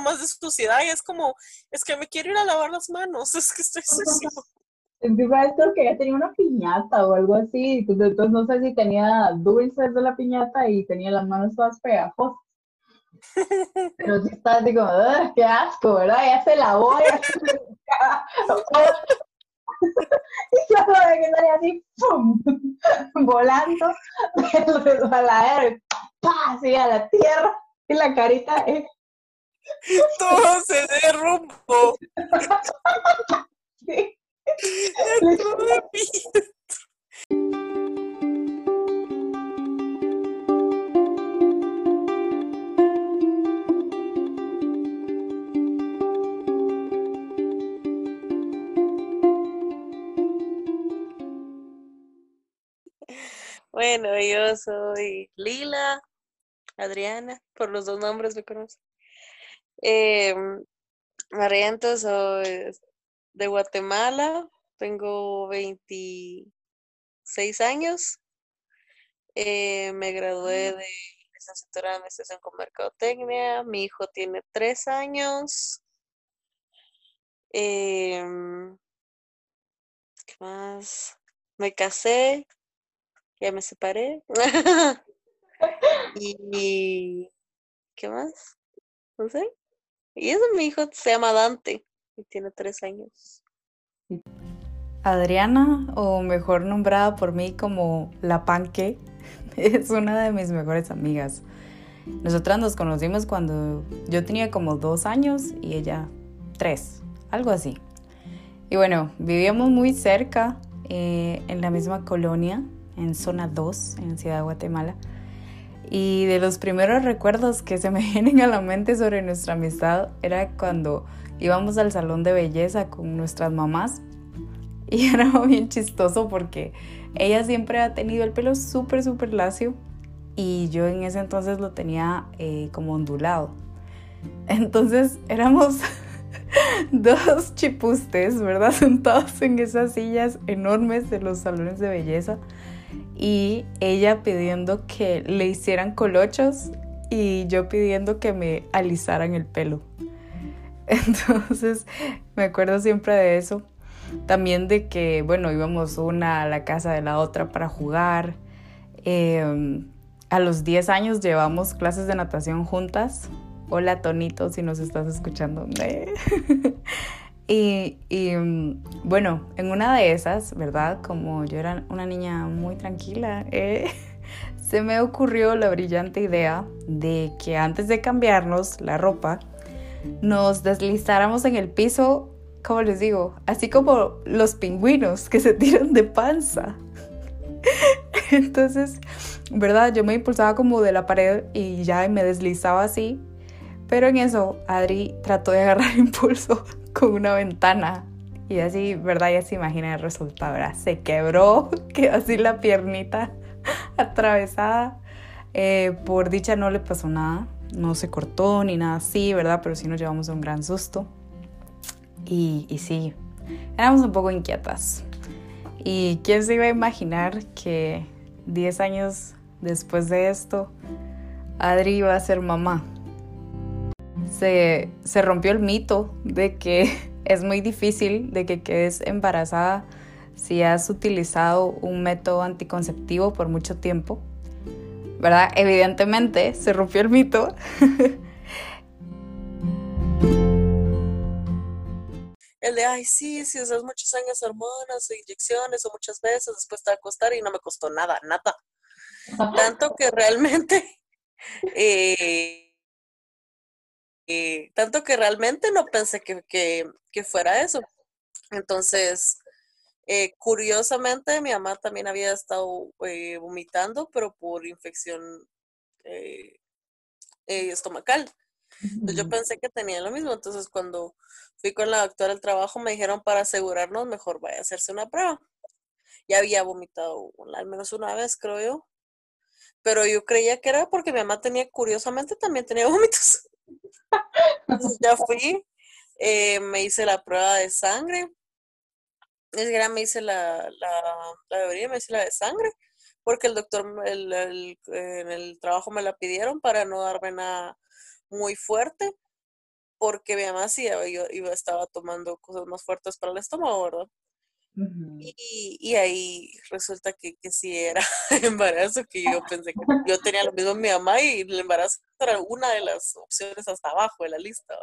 más de suciedad y es como, es que me quiero ir a lavar las manos, es que estoy sucio. Encima esto que ya tenía una piñata o algo así, entonces no sé si tenía dulces de la piñata y tenía las manos todas pegajosas. Pero sí está así como, qué asco, ¿verdad? Ya se lavó. Ya se... y yo lo que salía así, ¡pum! volando del resbaladero, ¡pah! así a la tierra, y la carita es... Todo se derrumbó. sí. Bueno, yo soy Lila, Adriana, por los dos nombres me conocen. Eh, Mariento, soy de Guatemala, tengo 26 años. Eh, me gradué de licenciatura de Administración con Mercadotecnia. Mi hijo tiene tres años. Em, ¿Qué más? Me casé, ya me separé. y ¿qué más? No sé. Y eso mi hijo se llama Dante y tiene tres años. Adriana, o mejor nombrada por mí como La Panque, es una de mis mejores amigas. Nosotras nos conocimos cuando yo tenía como dos años y ella tres, algo así. Y bueno, vivíamos muy cerca, eh, en la misma colonia, en zona 2, en Ciudad de Guatemala. Y de los primeros recuerdos que se me vienen a la mente sobre nuestra amistad era cuando íbamos al salón de belleza con nuestras mamás y era bien chistoso porque ella siempre ha tenido el pelo súper, súper lacio y yo en ese entonces lo tenía eh, como ondulado. Entonces éramos dos chipustes, ¿verdad? Sentados en esas sillas enormes de los salones de belleza y ella pidiendo que le hicieran colochos y yo pidiendo que me alisaran el pelo. Entonces me acuerdo siempre de eso. También de que, bueno, íbamos una a la casa de la otra para jugar. Em, a los 10 años llevamos clases de natación juntas. Hola Tonito, si nos estás escuchando. y, mm, bueno, en una de esas, ¿verdad? Como yo era una niña muy tranquila, eh, se me ocurrió la brillante idea de que antes de cambiarnos la ropa, nos deslizáramos en el piso, como les digo, así como los pingüinos que se tiran de panza. Entonces, ¿verdad? Yo me impulsaba como de la pared y ya me deslizaba así. Pero en eso, Adri trató de agarrar impulso con una ventana. Y así, ¿verdad? Ya se imagina el resultado, ¿verdad? Se quebró, quedó así la piernita atravesada. Eh, por dicha no le pasó nada no se cortó ni nada así, ¿verdad? Pero sí nos llevamos un gran susto. Y, y sí, éramos un poco inquietas. ¿Y quién se iba a imaginar que 10 años después de esto, Adri iba a ser mamá? Se, se rompió el mito de que es muy difícil de que quedes embarazada si has utilizado un método anticonceptivo por mucho tiempo ¿verdad? Evidentemente se rompió el mito. El de, ay, sí, si usas muchos años hormonas o inyecciones o muchas veces, después te va a costar y no me costó nada, nada. Tanto que realmente, eh, eh, tanto que realmente no pensé que, que fuera eso. Entonces, eh, curiosamente, mi mamá también había estado eh, vomitando, pero por infección eh, estomacal. Entonces yo pensé que tenía lo mismo. Entonces cuando fui con la doctora al trabajo me dijeron para asegurarnos mejor vaya a hacerse una prueba. Ya había vomitado al menos una vez, creo yo. Pero yo creía que era porque mi mamá tenía, curiosamente, también tenía vómitos. Ya fui, me hice la prueba de sangre ni siquiera me hice la, la, la me hice la de sangre, porque el doctor el, en el trabajo me la pidieron para no darme nada muy fuerte. porque mi mamá sí yo, iba, estaba tomando cosas más fuertes para el estómago, ¿verdad? Y, ahí resulta que, que sí era embarazo, que yo pensé que yo tenía lo mismo en mi mamá y el embarazo era una de las opciones hasta abajo de la lista.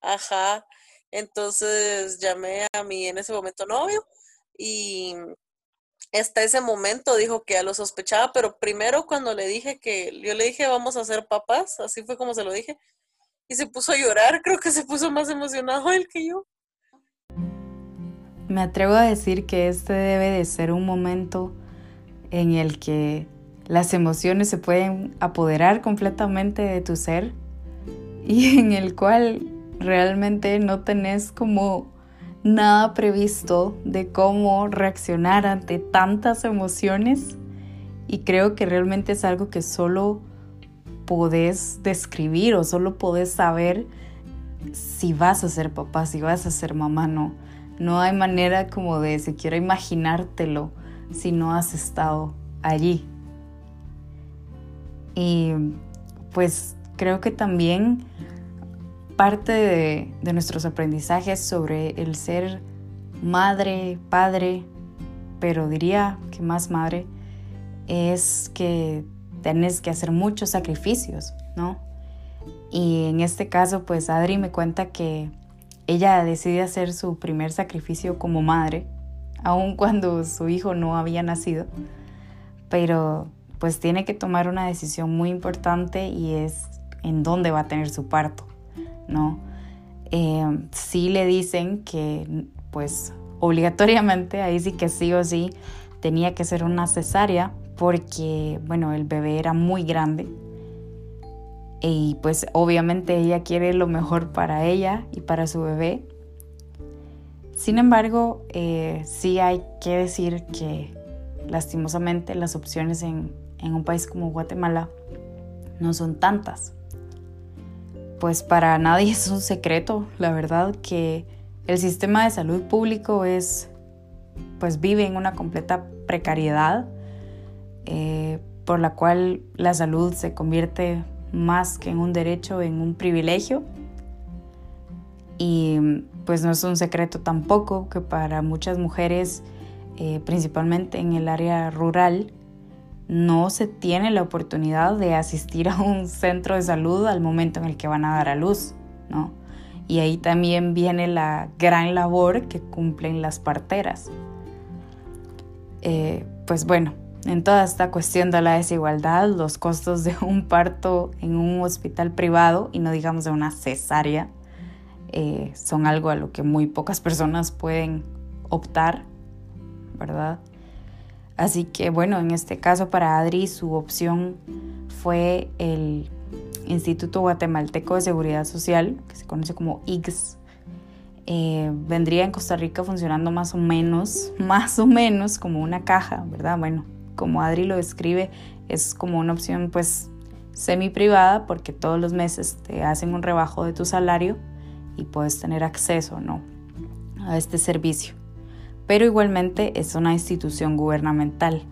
Ajá, entonces llamé a mi en ese momento novio y hasta ese momento dijo que ya lo sospechaba, pero primero cuando le dije que, yo le dije vamos a ser papás, así fue como se lo dije, y se puso a llorar, creo que se puso más emocionado él que yo. Me atrevo a decir que este debe de ser un momento en el que las emociones se pueden apoderar completamente de tu ser y en el cual realmente no tenés como nada previsto de cómo reaccionar ante tantas emociones y creo que realmente es algo que solo podés describir o solo podés saber si vas a ser papá, si vas a ser mamá, no. No hay manera como de siquiera imaginártelo si no has estado allí. Y pues creo que también parte de, nuestros aprendizajes sobre el ser madre, padre, pero diría que más madre, es que tienes que hacer muchos sacrificios, ¿no? Y en este caso, pues Adri me cuenta que ella decide hacer su primer sacrificio como madre, aun cuando su hijo no había nacido, pero pues tiene que tomar una decisión muy importante y es en dónde va a tener su parto. ¿no? Eh, sí le dicen que pues obligatoriamente, ahí sí que sí o sí, tenía que ser una cesárea porque, bueno, el bebé era muy grande y pues obviamente ella quiere lo mejor para ella y para su bebé. Sin embargo, eh, sí hay que decir que lastimosamente las opciones en un país como Guatemala no son tantas pues para nadie es un secreto, la verdad, que el sistema de salud público es, pues vive en una completa precariedad, eh, por la cual la salud se convierte más que en un derecho, en un privilegio. Y pues no es un secreto tampoco que para muchas mujeres, eh, principalmente en el área rural, no se tiene la oportunidad de asistir a un centro de salud al momento en el que van a dar a luz, ¿no? Y ahí también viene la gran labor que cumplen las parteras. Eh, pues bueno, en toda esta cuestión de la desigualdad, los costos de un parto en un hospital privado, y no digamos de una cesárea, eh, son algo a lo que muy pocas personas pueden optar, ¿verdad? Así que bueno, en este caso para Adri su opción fue el Instituto Guatemalteco de Seguridad Social, que se conoce como IGS. Eh, vendría en Costa Rica funcionando más o menos, más o menos como una caja, ¿verdad? Bueno, como Adri lo describe, es como una opción pues semi privada porque todos los meses te hacen un rebajo de tu salario y puedes tener acceso, ¿no? A este servicio pero igualmente es una institución gubernamental.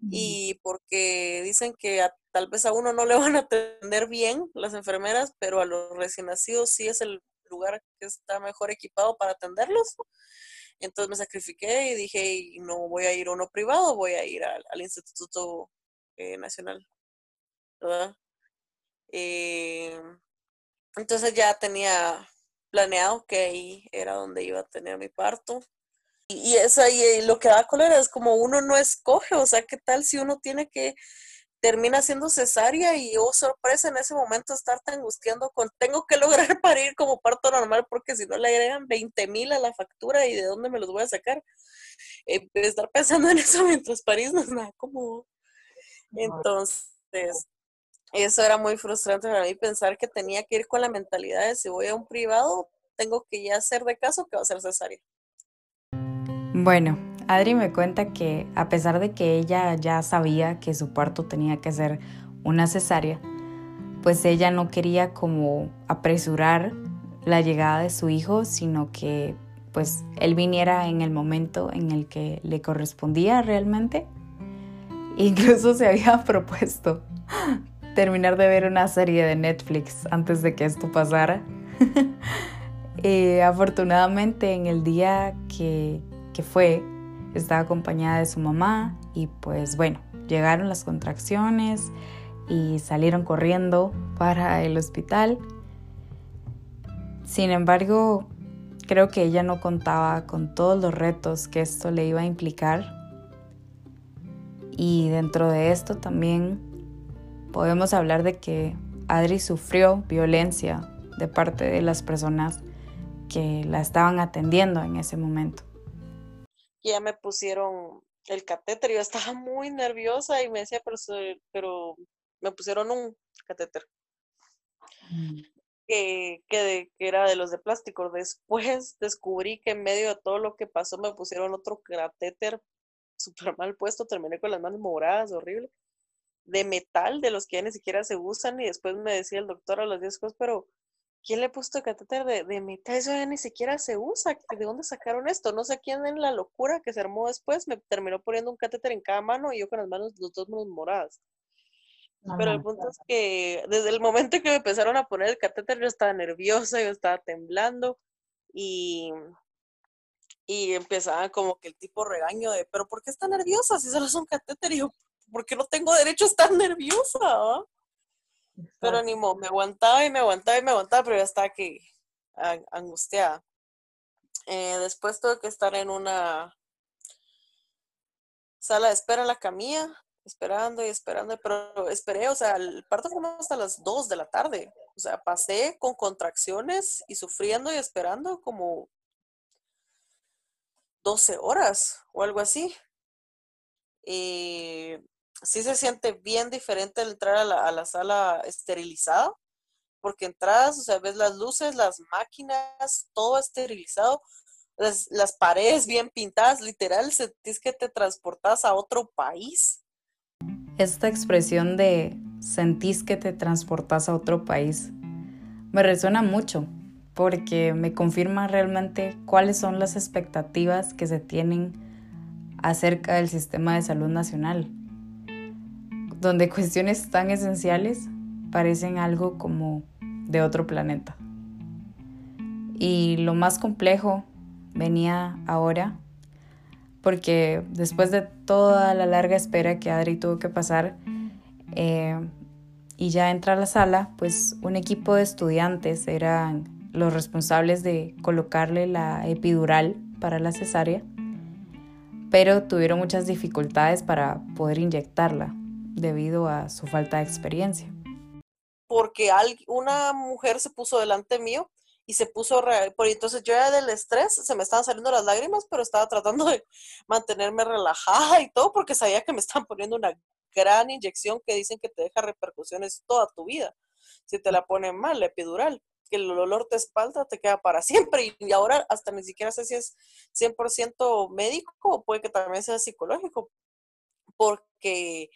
Y porque dicen que tal vez a uno no le van a atender bien las enfermeras, pero a los recién nacidos sí es el lugar que está mejor equipado para atenderlos. Entonces me sacrifiqué y dije, no voy a ir a uno privado, voy a ir al, Instituto eh, Nacional. Eh, entonces ya tenía planeado que ahí era donde iba a tener mi parto. Y, eso ahí lo que da cólera es como uno no escoge, o sea, ¿qué tal si uno tiene que termina siendo cesárea y oh sorpresa en ese momento estarte angustiando con tengo que lograr parir como parto normal porque si no le agregan 20 mil a la factura y de dónde me los voy a sacar. Eh, estar pensando en eso mientras parís no es nada como... Entonces, eso era muy frustrante para mí pensar que tenía que ir con la mentalidad de si voy a un privado, tengo que ya hacer de caso que va a ser cesárea. Bueno, Adri me cuenta que a pesar de que ella ya sabía que su parto tenía que ser una cesárea, pues ella no quería como apresurar la llegada de su hijo, sino que pues él viniera en el momento en el que le correspondía realmente. Incluso se había propuesto terminar de ver una serie de Netflix antes de que esto pasara. Eh, afortunadamente en el día que, que fue, estaba acompañada de su mamá y pues bueno, llegaron las contracciones y salieron corriendo para el hospital. Sin embargo, creo que ella no contaba con todos los retos que esto le iba a implicar. Y dentro de esto también podemos hablar de que Adri sufrió violencia de parte de las personas que la estaban atendiendo en ese momento. Ya me pusieron el catéter, yo estaba muy nerviosa y me decía, pero, pero me pusieron un catéter. Mm. Que, que, era de los de plástico. Después descubrí que en medio de todo lo que pasó me pusieron otro catéter súper mal puesto, terminé con las manos moradas, horrible, de metal, de los que ya ni siquiera se usan, y después me decía el doctor a los 10 cosas, pero ¿quién le puso el catéter de, de, metal? Eso ya ni siquiera se usa, ¿de dónde sacaron esto? No sé quién en la locura que se armó después me terminó poniendo un catéter en cada mano y yo con las manos, los dos manos moradas. Pero el punto es que desde el momento que me empezaron a poner el catéter yo estaba nerviosa, yo estaba temblando y, y empezaba como que el tipo regaño de, pero ¿por qué está nerviosa si solo es un catéter? Y yo, ¿por qué no tengo derecho a estar nerviosa? Pero ni modo, me aguantaba y me aguantaba y me aguantaba, pero ya estaba que angustiada. Eh, después tuve que estar en una sala de espera en la camilla esperando y esperando, pero esperé, o sea, el parto fue hasta las 2 de la tarde. O sea, pasé con contracciones y sufriendo y esperando como 12 horas o algo así. Y sí se siente bien diferente el entrar a la, a la sala esterilizada, porque entras, o sea, ves las luces, las máquinas, todo esterilizado, las, las paredes bien pintadas, literal, sentís que te transportas a otro país. Esta expresión de sentís que te transportas a otro país me resuena mucho porque me confirma realmente cuáles son las expectativas que se tienen acerca del sistema de salud nacional, donde cuestiones tan esenciales parecen algo como de otro planeta. Y lo más complejo venía ahora porque después de toda la larga espera que Adri tuvo que pasar eh, y ya entra a la sala, pues un equipo de estudiantes eran los responsables de colocarle la epidural para la cesárea, pero tuvieron muchas dificultades para poder inyectarla debido a su falta de experiencia. Porque una mujer se puso delante mío y se puso, por entonces yo ya del estrés, se me estaban saliendo las lágrimas, pero estaba tratando de mantenerme relajada y todo porque sabía que me estaban poniendo una gran inyección que dicen que te deja repercusiones toda tu vida. Si te la ponen mal, la epidural, que el olor de espalda te queda para siempre y ahora hasta ni siquiera sé si es 100% médico o puede que también sea psicológico, porque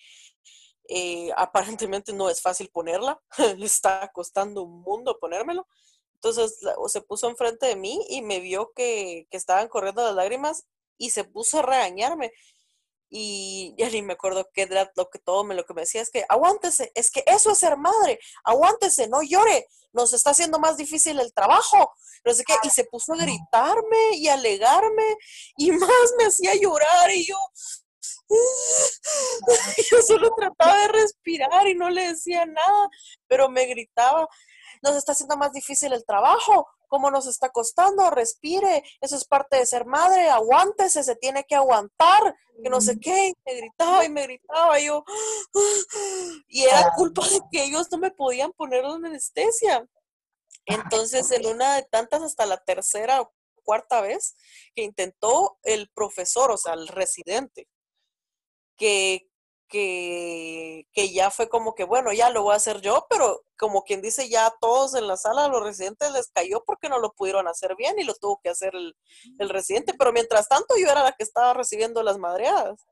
eh, aparentemente no es fácil ponerla, le está costando un mundo ponérmelo. Entonces se puso enfrente de mí y me vio que, estaban corriendo las lágrimas y se puso a regañarme. Y ya ni me acuerdo qué era lo que todo me lo que me decía es que aguántese, es que eso es ser madre, aguántese, no llore, nos está haciendo más difícil el trabajo, no sé qué, y se puso a gritarme y a alegarme y más me hacía llorar y yo, yo solo trataba de respirar y no le decía nada, pero me gritaba nos está haciendo más difícil el trabajo, cómo nos está costando, respire, eso es parte de ser madre, aguántese, se tiene que aguantar, que no sé qué, me gritaba y me gritaba yo, y era culpa de que ellos no me podían poner la anestesia. Entonces, en una de tantas, hasta la tercera o cuarta vez que intentó el profesor, o sea, el residente, que que, que, ya fue como que, bueno, ya lo voy a hacer yo, pero como quien dice, ya a todos en la sala, a los residentes les cayó porque no lo pudieron hacer bien y lo tuvo que hacer el, el residente, pero mientras tanto yo era la que estaba recibiendo las madreadas.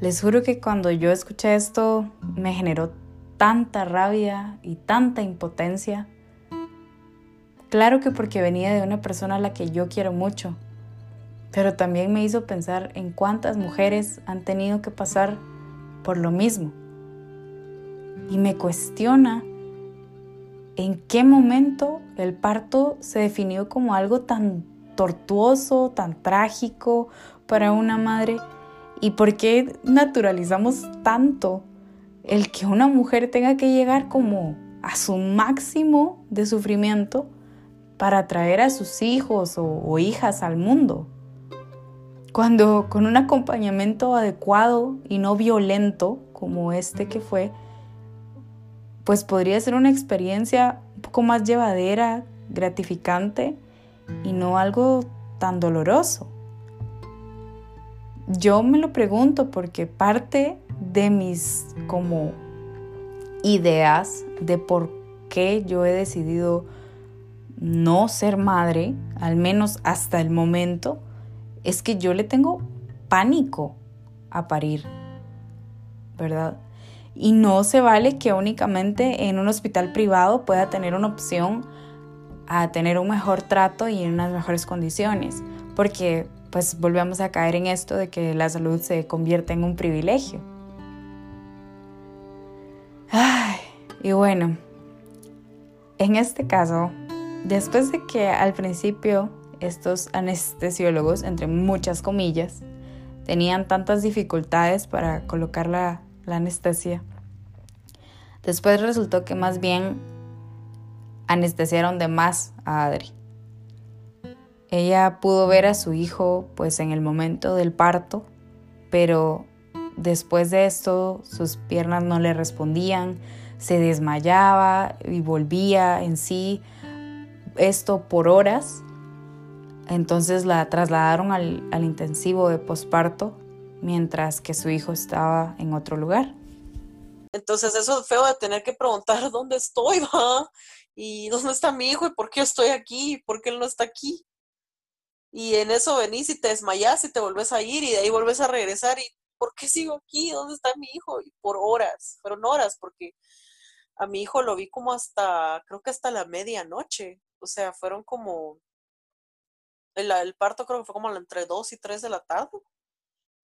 Les juro que cuando yo escuché esto me generó tanta rabia y tanta impotencia. Claro que porque venía de una persona a la que yo quiero mucho pero también me hizo pensar en cuántas mujeres han tenido que pasar por lo mismo. Y me cuestiona en qué momento el parto se definió como algo tan tortuoso, tan trágico para una madre y por qué naturalizamos tanto el que una mujer tenga que llegar como a su máximo de sufrimiento para traer a sus hijos o, hijas al mundo. Cuando con un acompañamiento adecuado y no violento como este que fue, pues podría ser una experiencia un poco más llevadera, gratificante y no algo tan doloroso. Yo me lo pregunto porque parte de mis como ideas de por qué yo he decidido no ser madre, al menos hasta el momento, es que yo le tengo pánico a parir, ¿verdad? Y no se vale que únicamente en un hospital privado pueda tener una opción a tener un mejor trato y en unas mejores condiciones, porque pues volvemos a caer en esto de que la salud se convierte en un privilegio. Ay, y bueno, en este caso, después de que al principio estos anestesiólogos, entre muchas comillas, tenían tantas dificultades para colocar la, anestesia, después resultó que más bien anestesiaron de más a Adri. Ella pudo ver a su hijo pues en el momento del parto, pero Después de esto, sus piernas no le respondían, se desmayaba y volvía en sí, esto por horas. Entonces la trasladaron al, intensivo de posparto, mientras que su hijo estaba en otro lugar. Entonces eso es feo de tener que preguntar dónde estoy. ¿Y dónde está mi hijo? ¿Y por qué estoy aquí? ¿Por qué él no está aquí? Y en eso venís y te desmayas y te volvés a ir y de ahí volvés a regresar y ¿por qué sigo aquí? ¿Dónde está mi hijo? Y por horas, fueron horas, porque a mi hijo lo vi como hasta, creo que hasta la medianoche. O sea, fueron como, el, parto creo que fue como entre 2 y 3 de la tarde.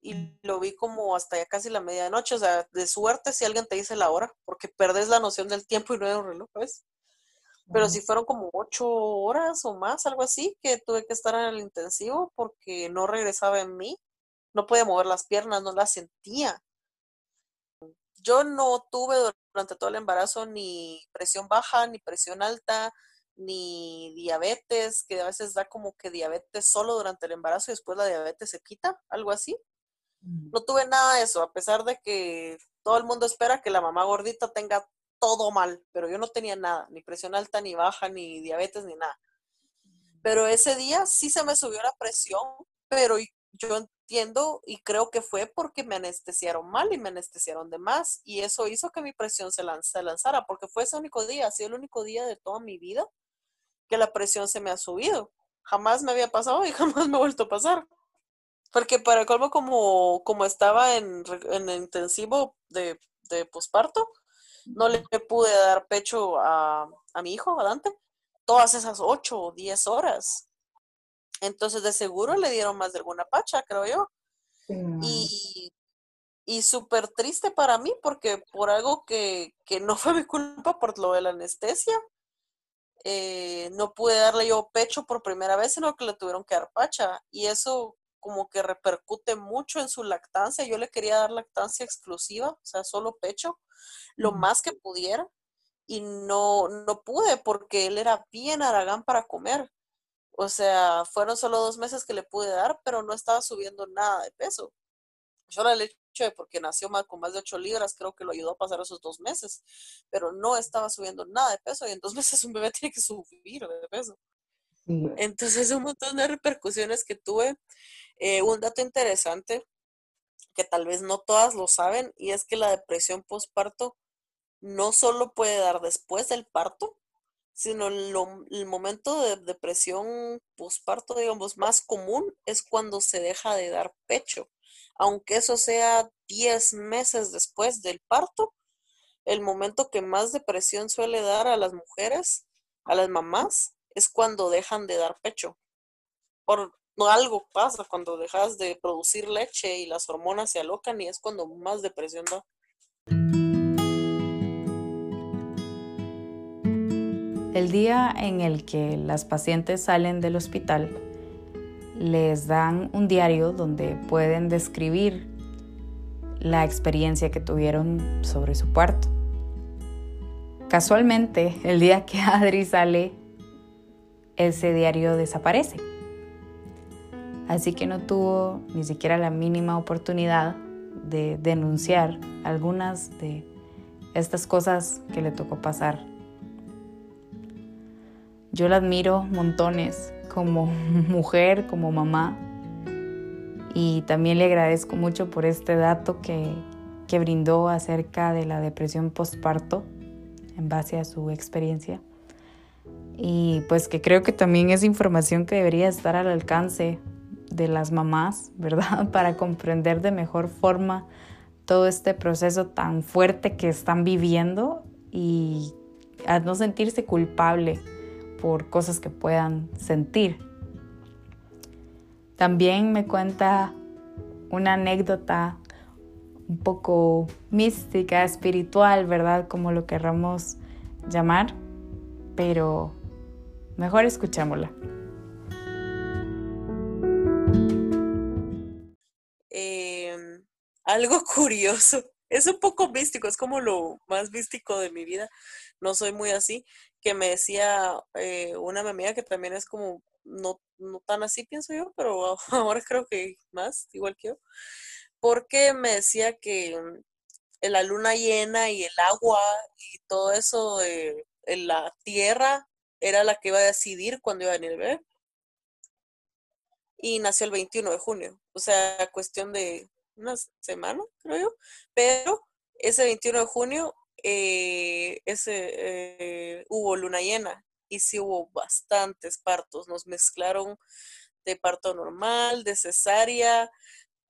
Y lo vi como hasta ya casi la medianoche. O sea, de suerte si alguien te dice la hora, porque perdés la noción del tiempo y no hay un reloj, ¿ves? Pero si fueron como ocho horas o más, algo así, que tuve que estar en el intensivo porque no regresaba en mí no podía mover las piernas, no las sentía. Yo no tuve durante todo el embarazo ni presión baja, ni presión alta, ni diabetes, que a veces da como que diabetes solo durante el embarazo y después la diabetes se quita, algo así. Mm. No tuve nada de eso, a pesar de que todo el mundo espera que la mamá gordita tenga todo mal, pero yo no tenía nada, ni presión alta, ni baja, ni diabetes, ni nada. Pero ese día sí se me subió la presión, pero yo entiendo y creo que fue porque me anestesiaron mal y me anestesiaron de más y eso hizo que mi presión se, lanzara porque fue ese único día, ha sido el único día de toda mi vida que la presión se me ha subido. Jamás me había pasado y jamás me ha vuelto a pasar. Porque para el colmo, como, como estaba en, en intensivo de, de posparto, no le pude dar pecho a, a mi hijo, a todas esas ocho o diez horas. Entonces, de seguro le dieron más de alguna pacha, creo yo. Y, y súper triste para mí porque por algo que, que, no fue mi culpa por lo de la anestesia, eh, no pude darle yo pecho por primera vez, sino que le tuvieron que dar pacha. Y eso como que repercute mucho en su lactancia. Yo le quería dar lactancia exclusiva, o sea, solo pecho, lo más que pudiera. Y no, no pude porque él era bien aragán para comer. O sea, fueron solo dos meses que le pude dar, pero no estaba subiendo nada de peso. Yo la leche porque nació con más de 8 libras, creo que lo ayudó a pasar esos dos meses, pero no estaba subiendo nada de peso y en dos meses un bebé tiene que subir de peso. Entonces, un montón de repercusiones que tuve. Eh, un dato interesante que tal vez no todas lo saben y es que la depresión postparto no solo puede dar después del parto, sino el momento de depresión postparto, digamos, más común es cuando se deja de dar pecho. Aunque eso sea 10 meses después del parto, el momento que más depresión suele dar a las mujeres, a las mamás, es cuando dejan de dar pecho. Por no algo pasa cuando dejas de producir leche y las hormonas se alocan y es cuando más depresión da. El día en el que las pacientes salen del hospital, les dan un diario donde pueden describir la experiencia que tuvieron sobre su parto. Casualmente, el día que Adri sale, ese diario desaparece. Así que no tuvo ni siquiera la mínima oportunidad de denunciar algunas de estas cosas que le tocó pasar. Yo la admiro montones como mujer, como mamá, y también le agradezco mucho por este dato que, que brindó acerca de la depresión postparto en base a su experiencia. Y pues que creo que también es información que debería estar al alcance de las mamás, ¿verdad? Para comprender de mejor forma todo este proceso tan fuerte que están viviendo y a no sentirse culpable por cosas que puedan sentir. También me cuenta una anécdota un poco mística, espiritual, ¿verdad? Como lo querramos llamar, pero mejor escuchémosla. Em, algo curioso, es un poco místico, es como lo más místico de mi vida, no soy muy así, que me decía eh, una amiga que también es como no, no tan así, pienso yo, pero ahora creo que más, igual que yo, porque me decía que mm, la luna llena y el agua y todo eso de la tierra era la que iba a decidir cuándo iba a venir el bebé. Y nació el 21 de junio, o sea, cuestión de una semana, creo yo, pero ese 21 de junio eh, ese, eh, hubo luna llena y sí hubo bastantes partos, nos mezclaron de parto normal, de cesárea,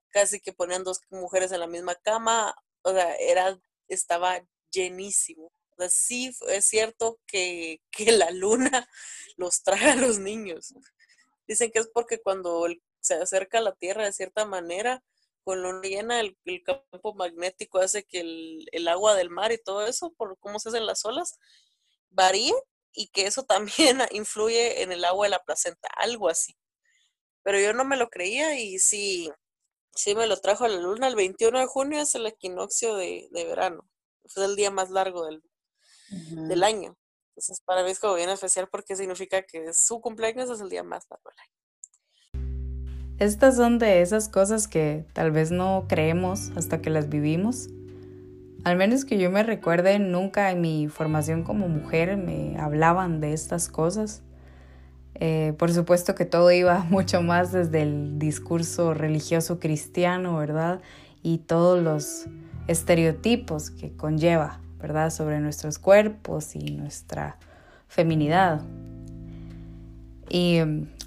casi que ponían dos mujeres en la misma cama, o sea, era, estaba llenísimo. O sea, sí es cierto que, que la luna los trae a los niños. Dicen que es porque cuando se acerca a la Tierra de cierta manera, con luna llena, el, campo magnético hace que el, el, agua del mar y todo eso, por cómo se hacen las olas, varíe y que eso también influye en el agua de la placenta, algo así. Pero yo no me lo creía y sí, Sí, me lo trajo la luna. El 21 de junio es el equinoccio de, verano. Fue el día más largo del, del, año. Entonces, para mí es como bien especial porque significa que su cumpleaños es el día más largo del año. Estas son de esas cosas que tal vez no creemos hasta que las vivimos. Al menos que yo me recuerde, nunca en mi formación como mujer me hablaban de estas cosas. Eh, por supuesto que todo iba mucho más desde el discurso religioso cristiano, ¿verdad? Y todos los estereotipos que conlleva, ¿verdad? Sobre nuestros cuerpos y nuestra feminidad. Y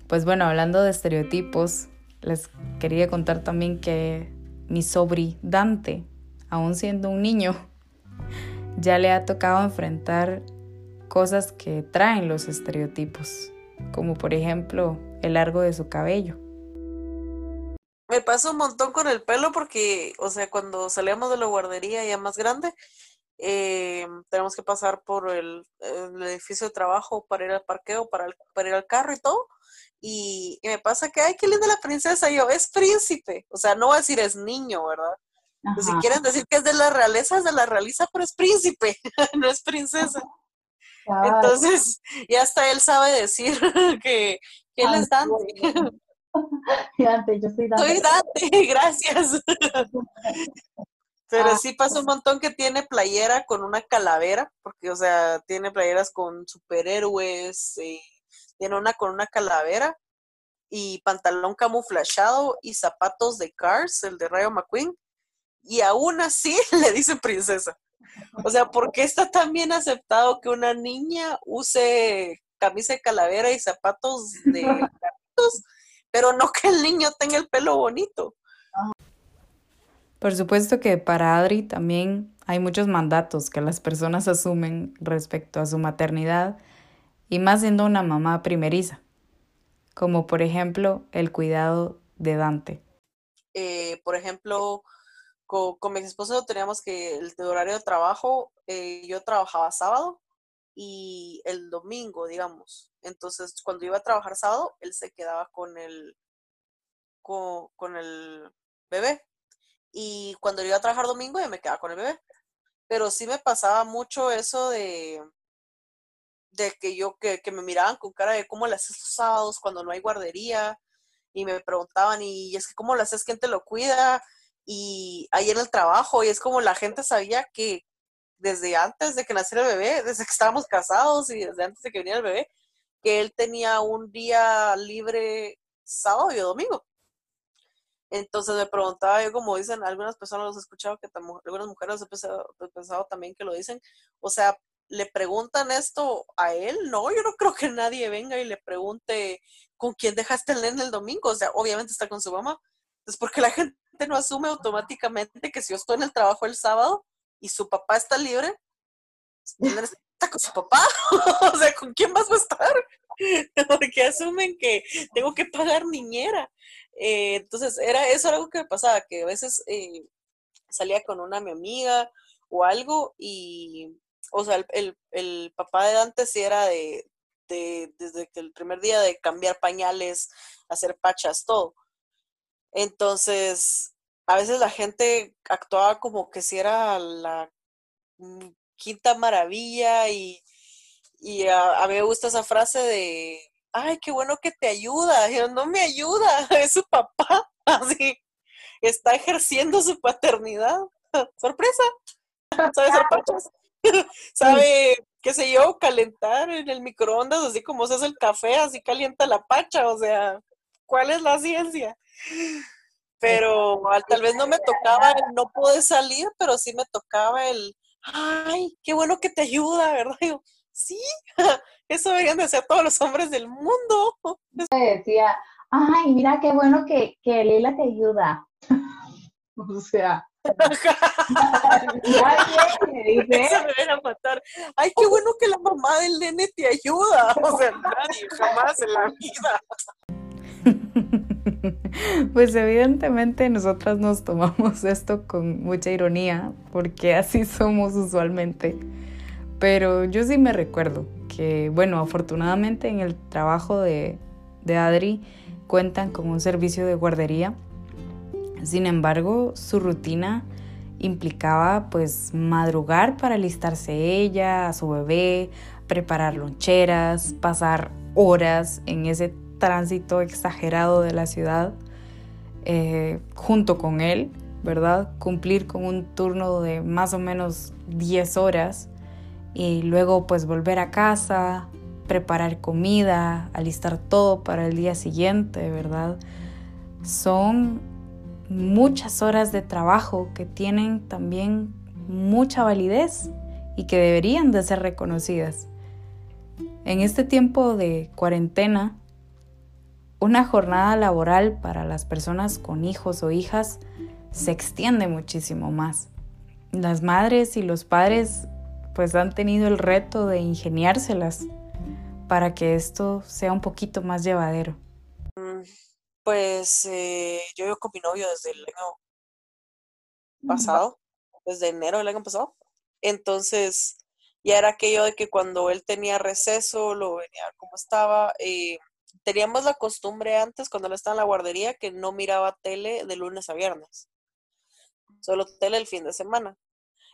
pues bueno, hablando de estereotipos, les quería contar también que mi sobri Dante, aún siendo un niño, ya le ha tocado enfrentar cosas que traen los estereotipos como por ejemplo el largo de su cabello. Me pasa un montón con el pelo porque, o sea, cuando salíamos de la guardería ya más grande, eh, tenemos que pasar por el, edificio de trabajo para ir al parqueo, para, para ir al carro y todo. Y, me pasa que, ay, qué linda la princesa. Y yo, es príncipe. O sea, no voy a decir es niño, ¿verdad? Pues si quieren decir que es de la realeza, es de la realeza, pero es príncipe, no es princesa. Entonces, ya hasta él sabe decir que, él es Dante. Dante, yo soy Dante. Soy Dante, gracias. Pero ah, sí pasa un montón que tiene playera con una calavera, porque, o sea, tiene playeras con superhéroes, eh, tiene una con una calavera y pantalón camuflachado y zapatos de Cars, el de Rayo McQueen, y aún así le dicen princesa. O sea, ¿por qué está tan bien aceptado que una niña use camisa de calavera y zapatos de gatos, pero no que el niño tenga el pelo bonito? Por supuesto que para Adri también hay muchos mandatos que las personas asumen respecto a su maternidad y más siendo una mamá primeriza. como por ejemplo el cuidado de Dante. Eh, por ejemplo, con, con, mi esposo teníamos que el horario de trabajo, eh, yo trabajaba sábado y el domingo, digamos. Entonces, cuando iba a trabajar sábado, él se quedaba con el, con, con el bebé. Y cuando iba a trabajar domingo, yo me quedaba con el bebé. Pero sí me pasaba mucho eso de, que yo, que, que me miraban con cara de cómo le haces los sábados cuando no hay guardería. Y me preguntaban, y es que cómo le haces, quién te lo cuida. Y ahí en el trabajo, y es como la gente sabía que desde antes de que naciera el bebé, desde que estábamos casados y desde antes de que viniera el bebé, que él tenía un día libre sábado y domingo. Entonces me preguntaba yo, como dicen, algunas personas los he escuchado, que algunas mujeres he pensado, he pensado, también que lo dicen, o sea, le preguntan esto a él, no, yo no creo que nadie venga y le pregunte con quién dejaste el nene el domingo, o sea, obviamente está con su mamá, es porque la gente no asume automáticamente que si yo estoy en el trabajo el sábado y su papá está libre, está con su papá, o sea, ¿con quién vas a estar? Porque asumen que tengo que pagar niñera. Eh, entonces, era eso era algo que me pasaba, que a veces eh, salía con una mi amiga o algo y, o sea, el, el, papá de Dante sí era de, de, desde el primer día de cambiar pañales, hacer pachas, todo. Entonces, a veces la gente actuaba como que si era la quinta maravilla y, y a, mí me gusta esa frase de, ay, qué bueno que te ayuda. yo, no me ayuda, es su papá, así, está ejerciendo su paternidad. Sorpresa, sabe hacer pachas, sabe, qué sé yo, calentar en el microondas, así como se hace el café, así calienta la pacha, o sea, ¿cuál es la ciencia? Pero tal vez no me tocaba no pude salir, pero sí me tocaba el, ay, qué bueno que te ayuda, ¿verdad? yo, sí, eso deberían de ser todos los hombres del mundo. Decía, ay, mira qué bueno que, que Lila te ayuda. o sea. me matar. Ay, qué bueno que la mamá del nene te ayuda. O sea, nadie, jamás en la vida. Pues evidentemente nosotras nos tomamos esto con mucha ironía, porque así somos usualmente. Pero yo sí me recuerdo que, bueno, afortunadamente en el trabajo de, de Adri cuentan con un servicio de guardería. Sin embargo, su rutina implicaba pues madrugar para alistarse ella, a su bebé, preparar loncheras, pasar horas en ese tránsito exagerado de la ciudad eh, junto con él, ¿verdad? Cumplir con un turno de más o menos 10 horas y luego pues volver a casa, preparar comida, alistar todo para el día siguiente, ¿verdad? Son muchas horas de trabajo que tienen también mucha validez y que deberían de ser reconocidas. En este tiempo de cuarentena, una jornada laboral para las personas con hijos o hijas se extiende muchísimo más. Las madres y los padres pues han tenido el reto de ingeniárselas para que esto sea un poquito más llevadero. Mm, pues eh, yo vivo con mi novio desde el año pasado, desde enero del año pasado. Entonces, ya era aquello de que cuando él tenía receso, lo venía como estaba, eh, teníamos la costumbre antes, cuando él estaba en la guardería, que no miraba tele de lunes a viernes. Solo tele el fin de semana.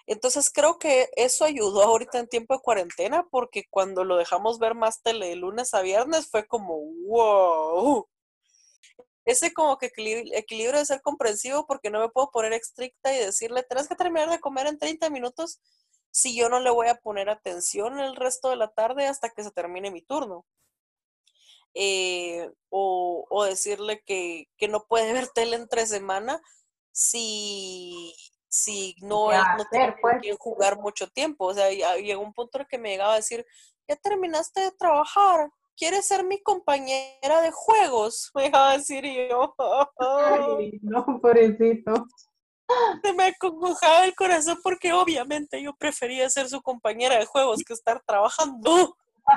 Entonces creo que eso ayudó ahorita en tiempo de cuarentena, porque cuando lo dejamos ver más tele de lunes a viernes fue como, wow. Ese como que equilibrio de ser comprensivo, porque no me puedo poner estricta y decirle, tienes que terminar de comer en 30 minutos si yo no le voy a poner atención el resto de la tarde hasta que se termine mi turno. Eh, o, decirle que, no puede ver tele entre semana si, si no, no tiene pues. que jugar mucho tiempo. O sea, llegó un punto en que me llegaba a decir, ya terminaste de trabajar, ¿quieres ser mi compañera de juegos? Me llegaba a decir yo. Ay, no, pobrecito. Se me acongojaba el corazón porque obviamente yo prefería ser su compañera de juegos que estar trabajando.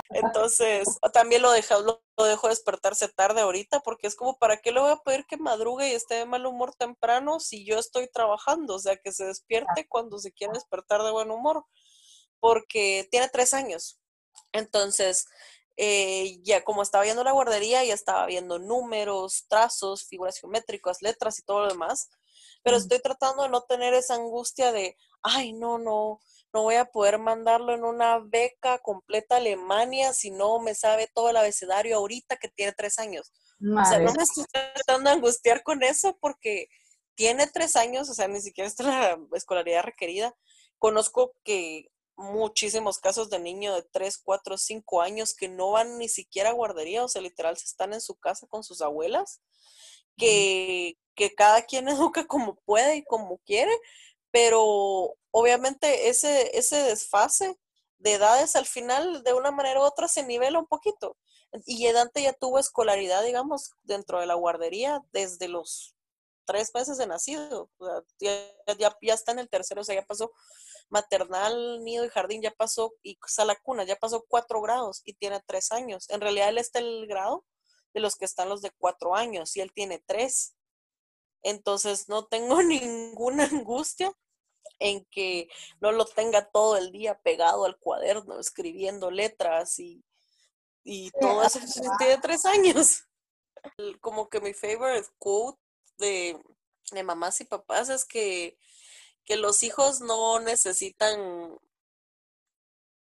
Entonces, también lo dejo, lo, dejo despertarse tarde ahorita porque es como, ¿para qué le voy a pedir que madrugue y esté de mal humor temprano si yo estoy trabajando? O sea, que se despierte cuando se quiera despertar de buen humor, porque tiene tres años. Entonces, eh, ya como estaba viendo la guardería, ya estaba viendo números, trazos, figuras geométricas, letras y todo lo demás, pero estoy tratando de no tener esa angustia de, ay, no, no, no voy a poder mandarlo en una beca completa a Alemania si no me sabe todo el abecedario ahorita que tiene tres años. O sea, no me estoy tratando de angustiar con eso porque tiene tres años, o sea, ni siquiera está la escolaridad requerida. Conozco que muchísimos casos de niños de tres, cuatro, cinco años que no van ni siquiera a guardería, o sea, literal se están en su casa con sus abuelas, que, que cada quien educa como puede y como quiere, pero obviamente ese, ese desfase de edades al final, de una manera u otra, se nivela un poquito. Y Dante ya tuvo escolaridad, digamos, dentro de la guardería desde los tres meses de nacido. O sea, ya, ya, está en el tercero, o sea, ya pasó maternal, nido y jardín, ya pasó, y sala cuna, ya pasó cuatro grados y tiene tres años. En realidad él está en el grado de los que están los de cuatro años y él tiene tres. Entonces no tengo ninguna angustia en que no lo tenga todo el día pegado al cuaderno, escribiendo letras y, y todo eso. Tiene tres años. Como que mi favorite quote de, de mamás y papás es que, que los hijos no necesitan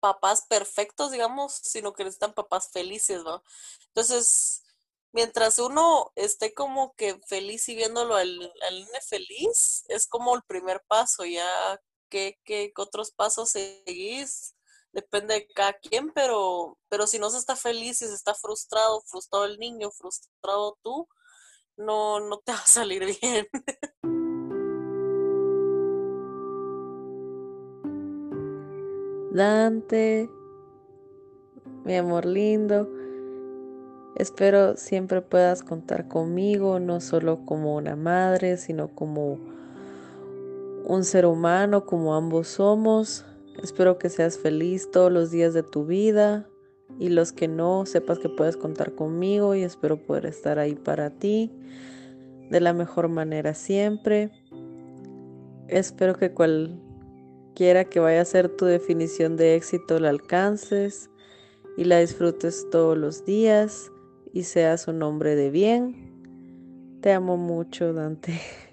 papás perfectos, digamos, sino que necesitan papás felices, ¿no? Entonces, mientras uno esté como que feliz y viéndolo al, al feliz, es como el primer paso, ya qué, qué otros pasos seguís, depende de cada quien, pero, pero si no se está feliz, si se está frustrado, frustrado el niño, frustrado tú, no, no te va a salir bien. Dante, mi amor lindo, Espero siempre puedas contar conmigo, no solo como una madre, sino como un ser humano, como ambos somos. Espero que seas feliz todos los días de tu vida y los que no, sepas que puedes contar conmigo y espero poder estar ahí para ti de la mejor manera siempre. Espero que cualquiera que vaya a ser tu definición de éxito la alcances y la disfrutes todos los días y seas un hombre de bien. Te amo mucho, Dante.